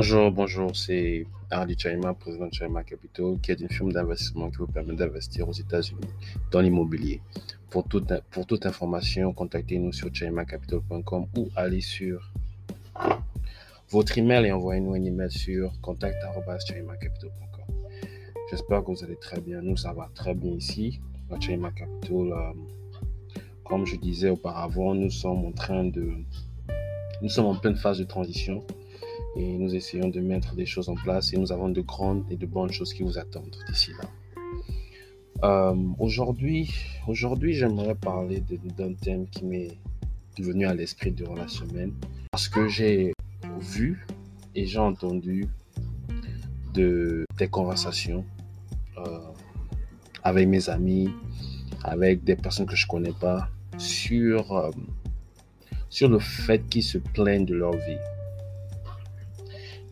Bonjour, bonjour, c'est Hardy Chaima, président de Chaima Capital, qui est une firme d'investissement qui vous permet d'investir aux États-Unis dans l'immobilier. Pour toute, pour toute information, contactez-nous sur chaimacapital.com ou allez sur votre email et envoyez-nous un email sur contact.chaimacapital.com. J'espère que vous allez très bien. Nous, ça va très bien ici, à Chaima Capital. Euh, comme je disais auparavant, nous sommes en train de. Nous sommes en pleine phase de transition et nous essayons de mettre des choses en place et nous avons de grandes et de bonnes choses qui vous attendent d'ici là. Euh, aujourd'hui, aujourd'hui, j'aimerais parler d'un thème qui m'est venu à l'esprit durant la semaine parce que j'ai vu et j'ai entendu de, des conversations euh, avec mes amis, avec des personnes que je connais pas sur, euh, sur le fait qu'ils se plaignent de leur vie.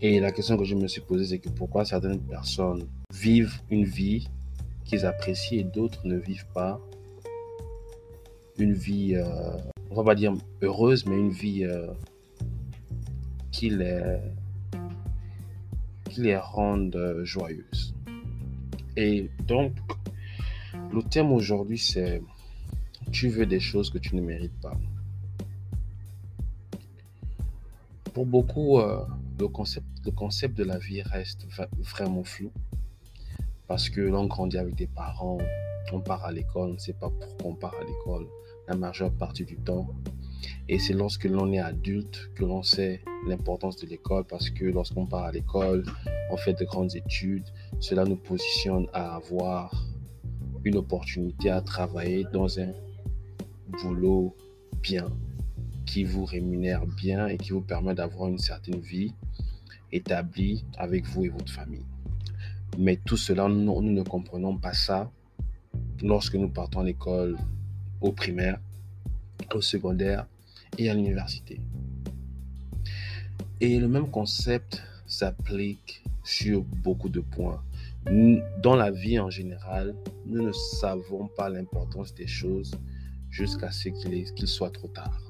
Et la question que je me suis posée, c'est que pourquoi certaines personnes vivent une vie qu'ils apprécient et d'autres ne vivent pas une vie, euh, on va pas dire heureuse, mais une vie euh, qui, les, qui les rende euh, joyeuses. Et donc, le thème aujourd'hui, c'est tu veux des choses que tu ne mérites pas. Pour beaucoup, euh, le, concept, le concept de la vie reste vraiment flou. Parce que l'on grandit avec des parents, on part à l'école, on ne sait pas pourquoi on part à l'école. La majeure partie du temps. Et c'est lorsque l'on est adulte que l'on sait l'importance de l'école parce que lorsqu'on part à l'école, on fait de grandes études, cela nous positionne à avoir une opportunité à travailler dans un boulot bien, qui vous rémunère bien et qui vous permet d'avoir une certaine vie établie avec vous et votre famille. Mais tout cela, nous, ne comprenons pas ça lorsque nous partons à l'école au primaire, au secondaire et à l'université. Et le même concept s'applique sur beaucoup de points. Dans la vie en général, nous ne savons pas l'importance des choses jusqu'à ce qu'il soit trop tard.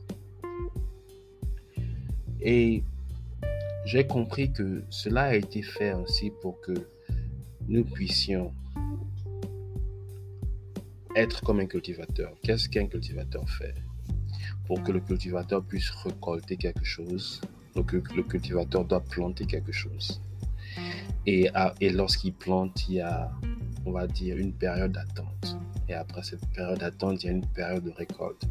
Et j'ai compris que cela a été fait ainsi pour que nous puissions être comme un cultivateur. Qu'est-ce qu'un cultivateur fait? Pour que le cultivateur puisse récolter quelque chose, le, le cultivateur doit planter quelque chose. Et, et lorsqu'il plante, il y a, on va dire, une période d'attente. Et après cette période d'attente, il y a une période de récolte.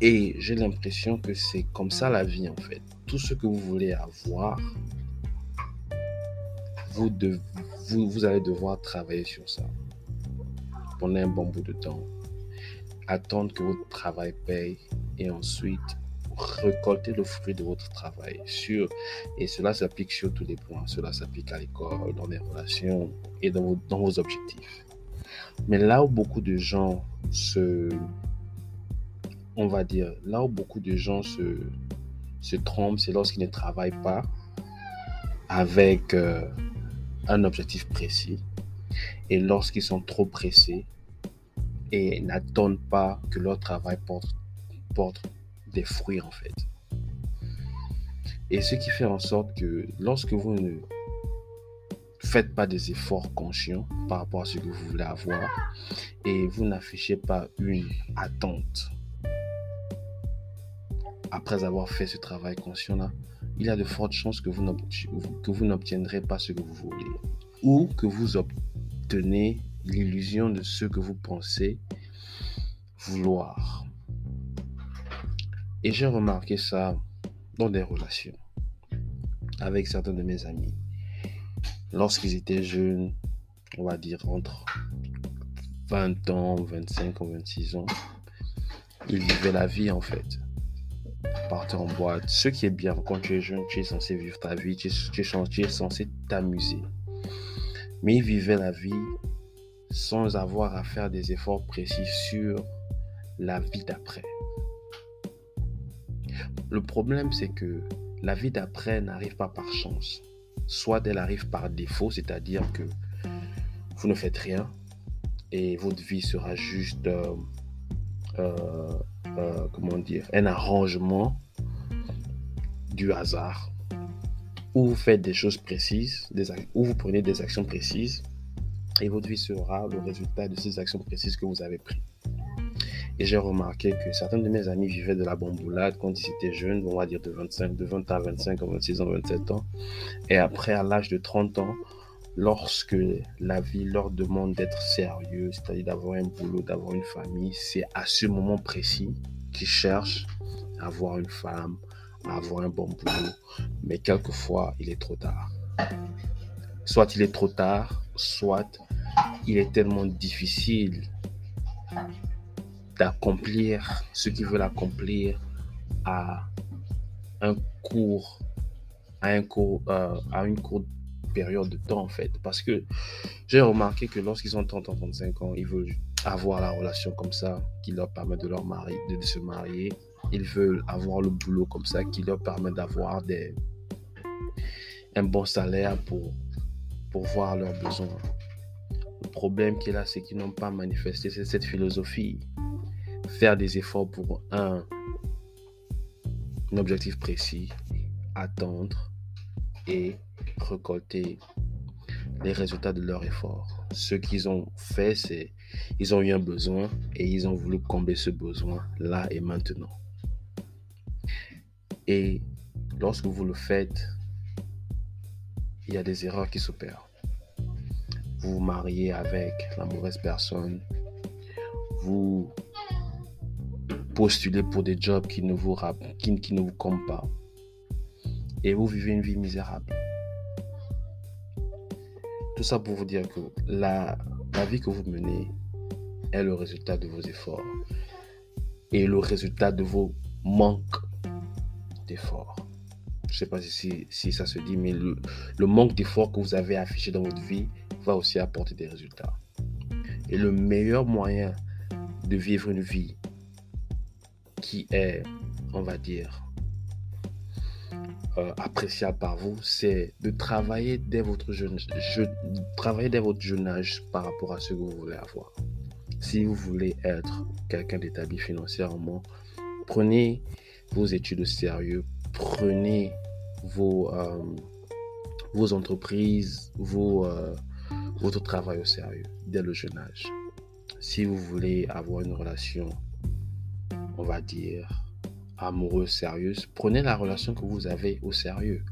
Et j'ai l'impression que c'est comme ça la vie en fait. Tout ce que vous voulez avoir, vous, vous, vous allez devoir travailler sur ça pendant un bon bout de temps. Attendre que votre travail paye et ensuite récolter le fruit de votre travail. Sur, et cela s'applique sur tous les points. Cela s'applique à l'école, dans les relations et dans vos, dans vos objectifs. Mais là où beaucoup de gens se, on va dire, là où beaucoup de gens se, trompent, c'est lorsqu'ils ne travaillent pas avec euh, un objectif précis et lorsqu'ils sont trop pressés et n'attendent pas que leur travail porte, porte des fruits en fait. Et ce qui fait en sorte que lorsque vous ne faites pas des efforts conscients par rapport à ce que vous voulez avoir et vous n'affichez pas une attente après avoir fait ce travail conscient-là, il y a de fortes chances que vous n'obtiendrez pas ce que vous voulez ou que vous obtenez l'illusion de ce que vous pensez vouloir. Et j'ai remarqué ça dans des relations avec certains de mes amis lorsqu'ils étaient jeunes, on va dire entre 20 ans, 25 ou 26 ans, ils vivaient la vie en fait. Partaient en boîte. Ce qui est bien, quand tu es jeune, tu es censé vivre ta vie, tu es, censé t'amuser. Mais ils vivaient la vie sans avoir à faire des efforts précis sur la vie d'après. Le problème, c'est que la vie d'après n'arrive pas par chance soit elle arrive par défaut, c'est-à-dire que vous ne faites rien et votre vie sera juste, euh, euh, euh, comment dire, un arrangement du hasard. où vous faites des choses précises, où vous prenez des actions précises, et votre vie sera le résultat de ces actions précises que vous avez prises. Et j'ai remarqué que certains de mes amis vivaient de la bamboulade quand ils étaient jeunes, on va dire de 25, de 20 à 25, 26 ans, 27 ans. Et après, à l'âge de 30 ans, lorsque la vie leur demande d'être sérieux, c'est-à-dire d'avoir un boulot, d'avoir une famille, c'est à ce moment précis qu'ils cherchent à avoir une femme, à avoir un bon boulot. Mais quelquefois, il est trop tard. Soit il est trop tard, soit il est tellement difficile d'accomplir ce qu'ils veulent accomplir à un court, à un court, euh, à une courte période de temps en fait. Parce que j'ai remarqué que lorsqu'ils ont 30 ans, 35 ans, ils veulent avoir la relation comme ça qui leur permet de leur marier, se marier. Ils veulent avoir le boulot comme ça qui leur permet d'avoir des un bon salaire pour pour voir leurs besoins. Le problème qui est là, c'est qu'ils n'ont pas manifesté cette philosophie. Faire des efforts pour un, un objectif précis, attendre et récolter les résultats de leur effort. Ce qu'ils ont fait, c'est ils ont eu un besoin et ils ont voulu combler ce besoin là et maintenant. Et lorsque vous le faites, il y a des erreurs qui s'opèrent. Vous vous mariez avec la mauvaise personne. Vous postulez pour des jobs qui ne vous, qui, qui ne vous comptent pas. Et vous vivez une vie misérable. Tout ça pour vous dire que la, la vie que vous menez est le résultat de vos efforts et le résultat de vos manques d'efforts. Je ne sais pas si, si, ça se dit, mais le, le manque d'efforts que vous avez affiché dans votre vie va aussi apporter des résultats. Et le meilleur moyen de vivre une vie qui est, on va dire, euh, appréciable par vous, c'est de travailler dès votre jeune, je, travailler dès votre jeune âge par rapport à ce que vous voulez avoir. Si vous voulez être quelqu'un d'établi financièrement, prenez vos études au sérieux, prenez vos, euh, vos entreprises, vos, euh, votre travail au sérieux dès le jeune âge. Si vous voulez avoir une relation, on va dire, amoureuse, sérieuse, prenez la relation que vous avez au sérieux.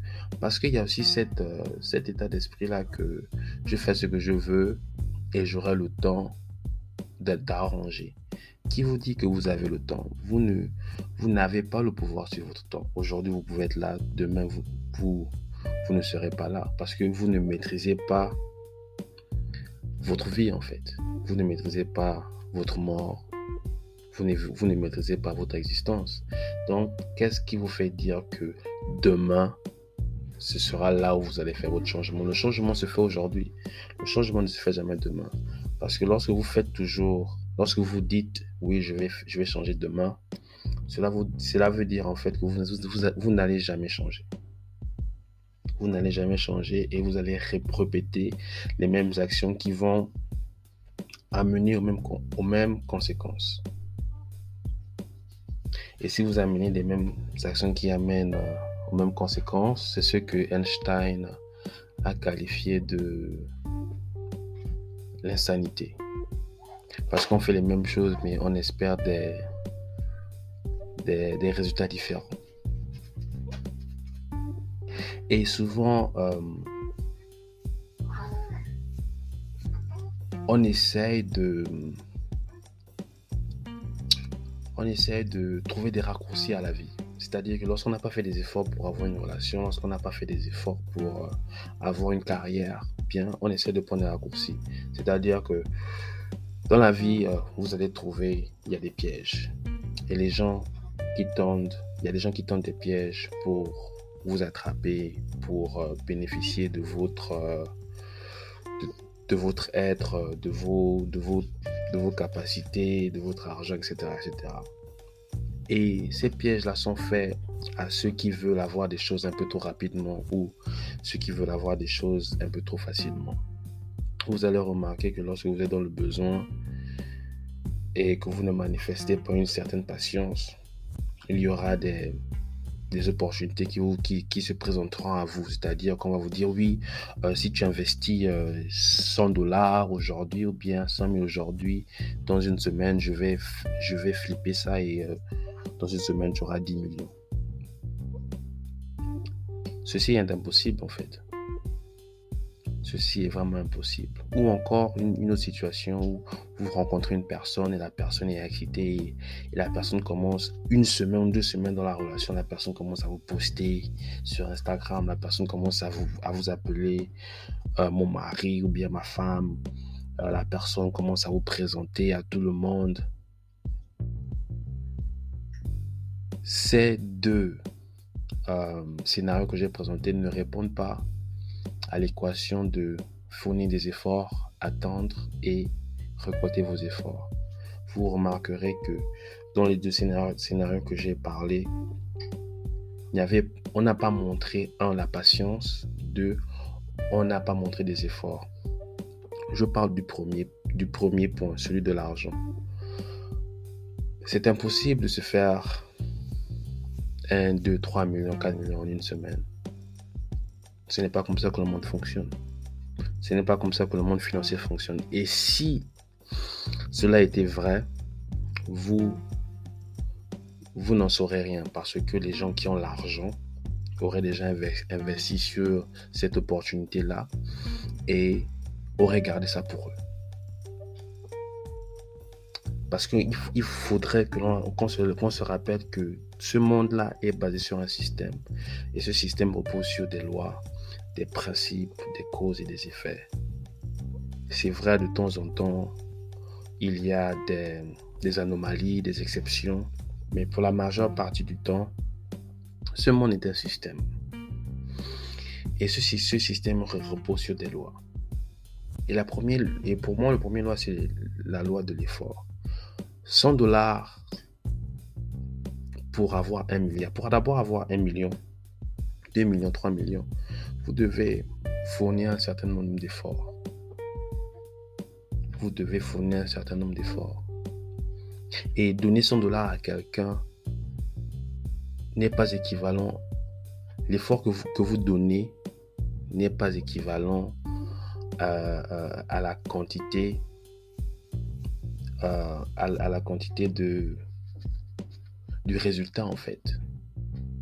Parce qu'il y a aussi cette, euh, cet état d'esprit-là que je fais ce que je veux et j'aurai le temps d'arranger. Qui vous dit que vous avez le temps? Vous ne vous n'avez pas le pouvoir sur votre temps. Aujourd'hui, vous pouvez être là, demain, vous, vous, vous ne serez pas là parce que vous ne maîtrisez pas votre vie en fait. Vous ne maîtrisez pas votre mort, vous ne, vous ne maîtrisez pas votre existence. Donc, qu'est-ce qui vous fait dire que demain, ce sera là où vous allez faire votre changement? Le changement se fait aujourd'hui. Le changement ne se fait jamais demain. Parce que lorsque vous faites toujours, lorsque vous dites, oui, je vais, je vais changer demain, cela, vous, cela veut dire en fait que vous, vous, vous n'allez jamais changer. Vous n'allez jamais changer et vous allez répéter les mêmes actions qui vont amener aux mêmes, aux mêmes conséquences. Et si vous amenez les mêmes actions qui amènent euh, aux mêmes conséquences, c'est ce que Einstein a qualifié de l'insanité. Parce qu'on fait les mêmes choses, mais on espère des, des, résultats différents. Et souvent, euh, on essaye de on essaie de trouver des raccourcis à la vie. C'est-à-dire que lorsqu'on n'a pas fait des efforts pour avoir une relation, lorsqu'on n'a pas fait des efforts pour euh, avoir une carrière bien, on essaie de prendre des raccourcis. C'est-à-dire que dans la vie, euh, vous allez trouver, il y a des pièges. Et les gens qui tendent, il y a des gens qui tendent des pièges pour vous attraper, pour euh, bénéficier de votre, de, votre être, de vos, de vos de vos capacités, de votre argent, etc. etc. Et ces pièges-là sont faits à ceux qui veulent avoir des choses un peu trop rapidement ou ceux qui veulent avoir des choses un peu trop facilement. Vous allez remarquer que lorsque vous êtes dans le besoin et que vous ne manifestez pas une certaine patience, il y aura des, des opportunités qui, vous, qui, qui, se présenteront à vous. C'est-à-dire qu'on va vous dire, oui, euh, si tu investis 100 dollars aujourd'hui ou bien 100 000 aujourd'hui, dans une semaine, je vais, je vais flipper ça et dans une semaine, tu auras 10 millions. Ceci est impossible en fait. Ceci est vraiment impossible. Ou encore une, autre situation où vous rencontrez une personne et la personne est excitée et, la personne commence une semaine ou deux semaines dans la relation, la personne commence à vous poster sur Instagram, la personne commence à vous, à vous appeler euh, mon mari ou bien ma femme, euh, la personne commence à vous présenter à tout le monde. Ces deux euh, scénarios que j'ai présentés ne répondent pas à l'équation de fournir des efforts, attendre et récolter vos efforts. Vous remarquerez que dans les deux scénarios, que j'ai parlé, il y avait, on n'a pas montré, un, la patience, deux, on n'a pas montré des efforts. Je parle du premier, du premier point, celui de l'argent. C'est impossible de se faire 1, 2, 3 millions, 4 millions en une semaine. Ce n'est pas comme ça que le monde fonctionne. Ce n'est pas comme ça que le monde financier fonctionne. Et si cela était vrai, vous, vous n'en saurez rien parce que les gens qui ont l'argent auraient déjà investi sur cette opportunité-là et auraient gardé ça pour eux. Parce qu'il faudrait qu'on se, se rappelle que ce monde-là est basé sur un système. Et ce système repose sur des lois, des principes, des causes et des effets. C'est vrai, de temps en temps, il y a des, anomalies, des exceptions, mais pour la majeure partie du temps, ce monde est un système. Et ce, ce système repose sur des lois. Et, la et pour moi, la première loi, c'est la loi de l'effort. 100 dollars pour avoir un milliard. Pour d'abord avoir un million, 2 millions, 3 millions, vous devez fournir un certain nombre d'efforts. Vous devez fournir un certain nombre d'efforts. Et donner 100 dollars à quelqu'un n'est pas équivalent. L'effort que vous, que vous donnez n'est pas équivalent à, à, la quantité à, à, la quantité de du résultat en fait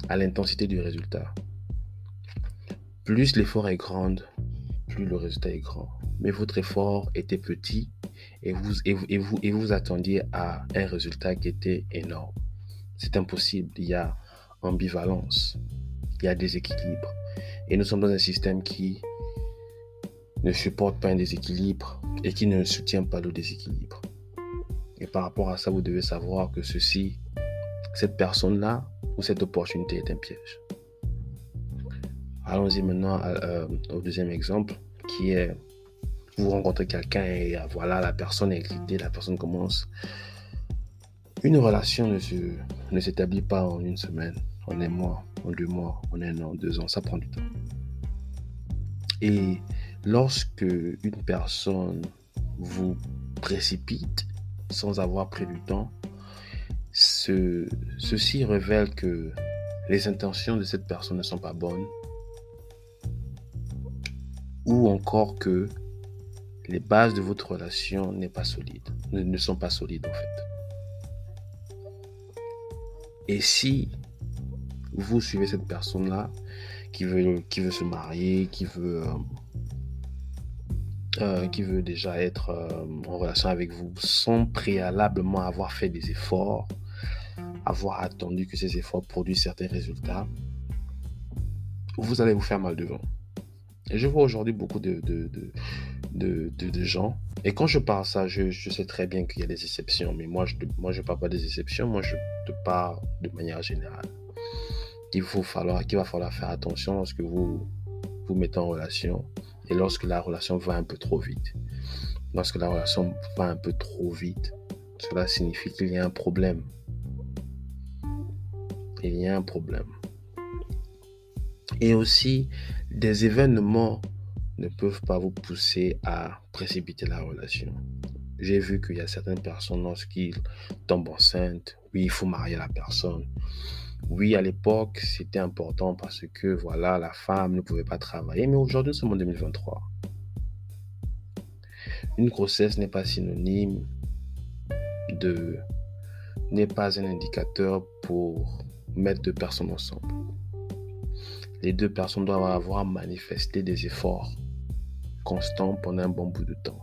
à l'intensité du résultat plus l'effort est grand, plus le résultat est grand. Mais votre effort était petit et vous, et vous, et vous, attendiez à un résultat qui était énorme. C'est impossible. Il y a ambivalence. Il y a déséquilibre. Et nous sommes dans un système qui ne supporte pas un déséquilibre et qui ne soutient pas le déséquilibre. Et par rapport à ça, vous devez savoir que ceci, cette personne-là ou cette opportunité est un piège. Allons-y maintenant euh, au deuxième exemple qui est vous rencontrez quelqu'un et euh, voilà, la personne est excitée, la personne commence. Une relation ne, ne s'établit pas en une semaine, en un mois, en deux mois, en un an, deux ans, ça prend du temps. Et lorsque une personne vous précipite sans avoir pris du temps, ce, ceci révèle que les intentions de cette personne ne sont pas bonnes ou encore que les bases de votre relation n'est pas solide, ne, sont pas solides en fait. Et si vous suivez cette personne-là qui veut, qui veut se marier, qui veut, euh, euh, qui veut déjà être euh, en relation avec vous sans préalablement avoir fait des efforts, avoir attendu que ces efforts produisent certains résultats, vous allez vous faire mal devant. Je vois aujourd'hui beaucoup de, de, de, gens. Et quand je parle ça, je, je sais très bien qu'il y a des exceptions. Mais moi, je ne moi, je parle pas des exceptions. Moi, je te parle de manière générale. Il, faut falloir, qu'il va falloir faire attention lorsque vous vous mettez en relation et lorsque la relation va un peu trop vite. Lorsque la relation va un peu trop vite, cela signifie qu'il y a un problème. Il y a un problème. Et aussi, des événements ne peuvent pas vous pousser à précipiter la relation. J'ai vu qu'il y a certaines personnes, lorsqu'ils tombent enceintes, oui, il faut marier la personne. Oui, à l'époque, c'était important parce que, voilà, la femme ne pouvait pas travailler, mais aujourd'hui, nous sommes en 2023. Une grossesse n'est pas synonyme de... n'est pas un indicateur pour mettre deux personnes ensemble. Les deux personnes doivent avoir manifesté des efforts constants pendant un bon bout de temps.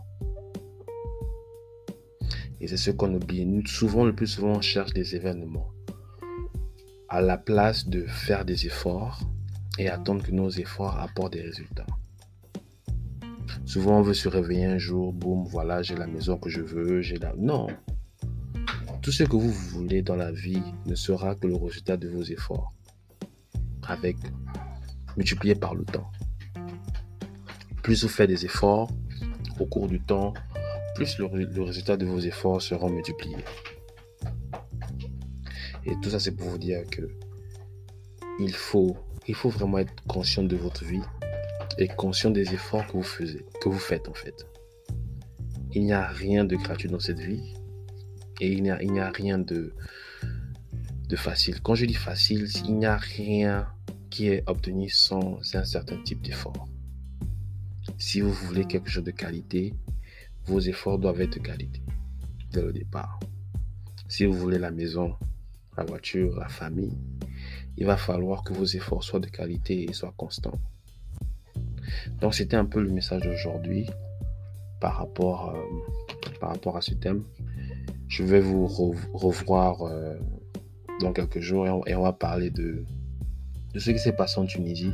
Et c'est ce qu'on oublie. Nous, souvent, le plus souvent, on cherche des événements. À la place de faire des efforts et attendre que nos efforts apportent des résultats. Souvent, on veut se réveiller un jour, boum, voilà, j'ai la maison que je veux, j'ai la... Non. Tout ce que vous voulez dans la vie ne sera que le résultat de vos efforts. Avec multiplié par le temps. Plus vous faites des efforts au cours du temps, plus le, résultat de vos efforts seront multipliés. Et tout ça, c'est pour vous dire que il faut, il faut vraiment être conscient de votre vie et conscient des efforts que vous, faites en fait. Il n'y a rien de gratuit dans cette vie et il n'y a, a rien de facile. Quand je dis facile, il n'y a rien qui est obtenu sans un certain type d'effort. Si vous voulez quelque chose de qualité, vos efforts doivent être de qualité dès le départ. Si vous voulez la maison, la voiture, la famille, il va falloir que vos efforts soient de qualité et soient constants. Donc c'était un peu le message d'aujourd'hui par rapport, euh, par rapport à ce thème. Je vais vous revoir euh, dans quelques jours et on, va parler de, de ce qui s'est passé en Tunisie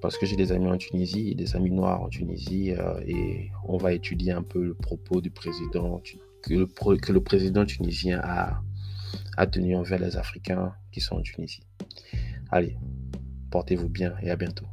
parce que j'ai des amis en Tunisie, des amis noirs en Tunisie, euh, et on va étudier un peu le propos du président, que le, que le président tunisien a, a tenu envers les Africains qui sont en Tunisie. Allez, portez-vous bien et à bientôt.